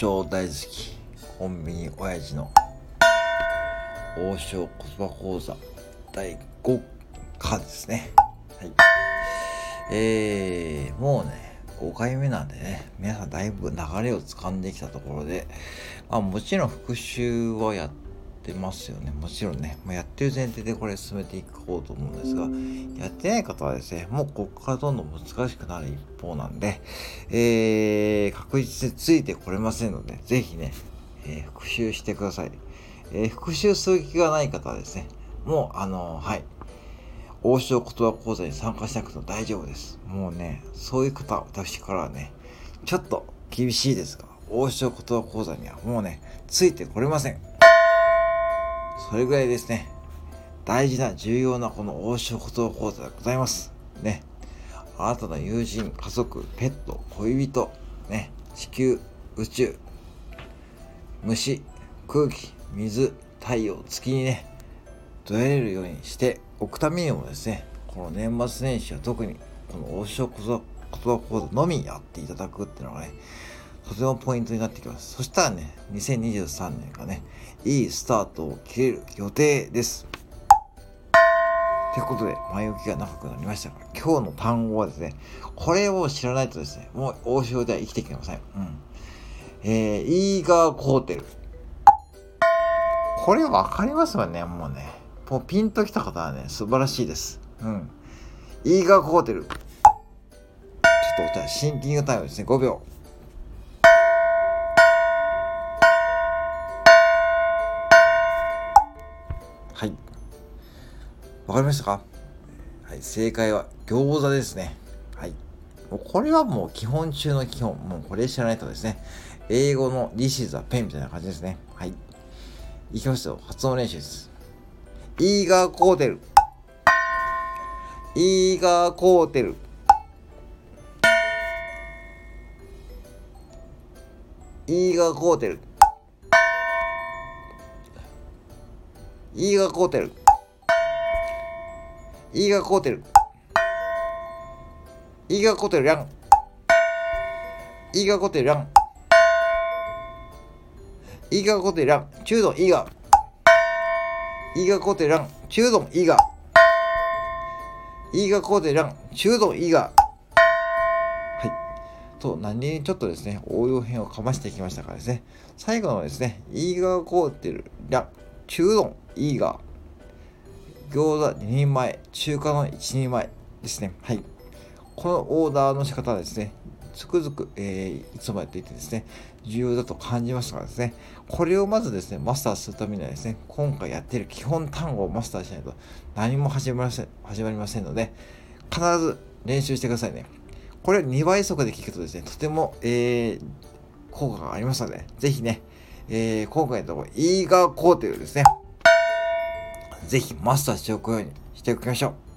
長大好きコンビニ親父の王将言葉講座第5課ですね。はい。えー、もうね5回目なんでね皆さんだいぶ流れをつかんできたところで、まあ、もちろん復習はやってますよねもちろんね、まあ、やってる前提でこれ進めていこうと思うんですがやってない方はですねもうここからどんどん難しくなる一方なんで、えー、確実についてこれませんのでぜひね、えー、復習してください、えー、復習する気がない方はですねもうあのはい王将言葉講座に参加しなくても大丈夫です。もうね、そういう方、私からはね、ちょっと厳しいですが、王将言葉講座にはもうね、ついてこれません。それぐらいですね、大事な重要なこの王将言葉講座でございます。ね。あなたの友人、家族、ペット、恋人、ね、地球、宇宙、虫、空気、水、太陽、月にね、どえれるようにして置くためにもですね。この年末年始は特にこの王将言葉講座のみやっていただくっていうのがね。とてもポイントになってきますそしたらね2023年がねいいスタートを切れる予定ですということで前置きが長くなりましたが今日の単語はですねこれを知らないとですねもう王将では生きていけませんうんえー、イーガーコーテルこれ分かりますよねもうねもうピンときた方はね、素晴らしいです。うん。イーガーホテル。ちょっとじゃあシンキングタイムですね、5秒。はい。わかりましたか？はい、正解は餃子ですね。はい。もうこれはもう基本中の基本。もうこれ知らないとですね。英語の This is a pen みたいな感じですね。はい。いきますよ。発音練習です。イーガーコーテルイーガーコーテルイーガーコーテルいいがこうてるいいがこうてるいいがこうてるやん。いいがこうてるやん。いいがこうてるやん。中度いいがいいがこうてるやん。中度いいがいいがこうてるやん。中度いい。がと何にちょっとですね応用編をかましてきましたからですね。最後のですね「いいがこうてるら中丼」イーガー、餃子2人前、中華の1人前ですね。はい。このオーダーの仕方はですね、つくづく、えー、いつもやっていてですね、重要だと感じましたからですね、これをまずですね、マスターするためにはですね、今回やっている基本単語をマスターしないと何も始まりません始まりませんので、必ず練習してくださいね。これ2倍速で聞くとですね、とても、えー、効果がありますので、ぜひね、えー、今回のところ、イーガーコーテルですね、ぜひマスターしておくようにしておきましょう。